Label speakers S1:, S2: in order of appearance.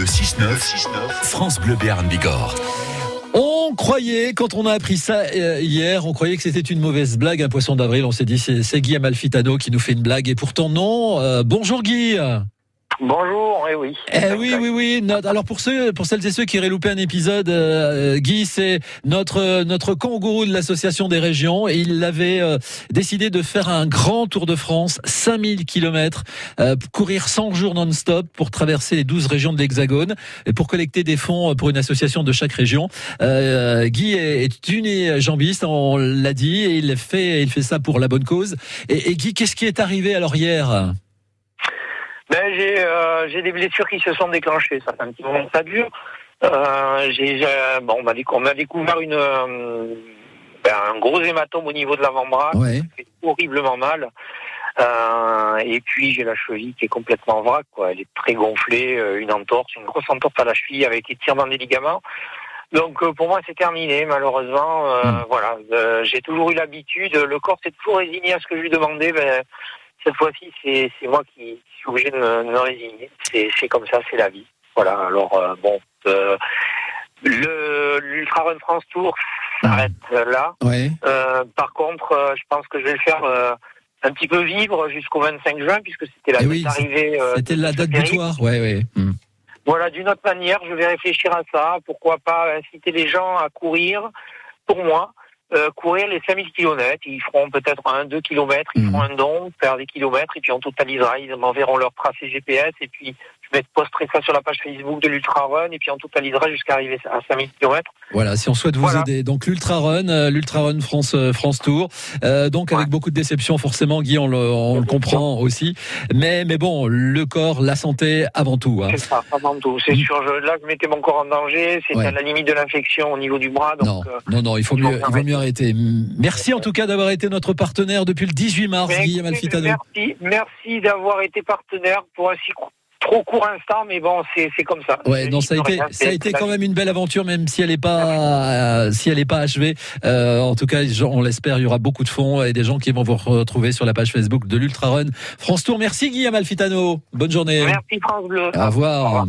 S1: Le 6-9, France Bleu Béarn Bigorre.
S2: On croyait, quand on a appris ça euh, hier, on croyait que c'était une mauvaise blague, un poisson d'avril. On s'est dit, c'est c'est Guy Amalfitano qui nous fait une blague. Et pourtant, non. Euh, bonjour Guy.
S3: Bonjour, eh oui.
S2: Eh oui, oui, oui. Alors pour ceux, pour celles et ceux qui auraient loupé un épisode, euh, Guy, c'est notre notre kangourou de l'association des régions et il avait euh, décidé de faire un grand tour de France, 5000 kilomètres, euh, courir 100 jours non-stop pour traverser les 12 régions de l'Hexagone et pour collecter des fonds pour une association de chaque région. Euh, Guy est, est une jambiste, on l'a dit, et il fait il fait ça pour la bonne cause. Et, et Guy, qu'est-ce qui est arrivé alors hier?
S3: Ben, j'ai euh, j'ai des blessures qui se sont déclenchées. Ça fait un petit moment que ça dure. Euh, j'ai bon, on m'a décou- on m'a découvert une euh, ben, un gros hématome au niveau de l'avant-bras.
S2: Ouais.
S3: Fait horriblement mal. Euh, et puis j'ai la cheville qui est complètement vrac, quoi. Elle est très gonflée, euh, une entorse, une grosse entorse à la cheville avec étirement des ligaments. Donc euh, pour moi c'est terminé malheureusement. Euh,
S2: Mm.
S3: Voilà, Euh, j'ai toujours eu l'habitude. Le corps s'est toujours résigné à ce que je lui demandais. Ben, cette fois-ci c'est moi qui suis obligé de me, de me résigner. C'est comme ça, c'est la vie. Voilà. Alors euh, bon, euh, le l'Ultra Run France Tour s'arrête là.
S2: Ouais.
S3: Euh, par contre, euh, je pense que je vais le faire un petit peu vivre jusqu'au 25 juin, puisque c'était la
S2: Eh
S3: date
S2: oui,
S3: d'arrivée.
S2: C'était la date butoir. Ouais, ouais. Hmm.
S3: Voilà, d'une autre manière, je vais réfléchir à ça. Pourquoi pas inciter les gens à courir, pour moi, euh, courir les 5000 km. Ils feront peut-être un, deux kilomètres, ils
S2: Mhm.
S3: feront un don, faire des kilomètres, et puis on totalisera. Ils m'enverront leur tracé GPS, et puis je posterai ça sur la page Facebook de l'Ultra Run, et puis on totalisera jusqu'à arriver à 5000 km.
S2: Voilà, si on souhaite vous
S3: Voilà.
S2: aider. Donc l'Ultra Run, euh, l'Ultra Run France euh, France Tour. Euh, donc avec beaucoup de déception forcément, Guy, on le, on le comprend aussi. Mais mais bon, le corps, la santé avant tout. Hein.
S3: C'est ça, avant tout. C'est
S2: Mhm.
S3: sûr, je, là, je mettais mon corps en danger. C'était
S2: Ouais.
S3: à la limite de l'infection au niveau du bras. Donc,
S2: Non,
S3: euh,
S2: non, non, il faut mieux, il vaut mieux arrêter. Merci en tout cas d'avoir été notre partenaire depuis le 18 mars,
S3: mais
S2: Guy Amalfitano.
S3: merci, merci d'avoir été partenaire pour un si cou- trop court instant, mais bon, c'est c'est comme ça.
S2: Ouais, non, ça a été, ça a été quand même une belle aventure, même si elle est pas, euh, si elle est pas achevée. Euh, en tout cas, on l'espère, il y aura beaucoup de fonds et des gens qui vont vous retrouver sur la page Facebook de l'Ultra Run France Tour. Merci Guy Amalfitano. Bonne journée.
S3: Merci France Bleu.
S2: Au revoir.
S3: Au revoir.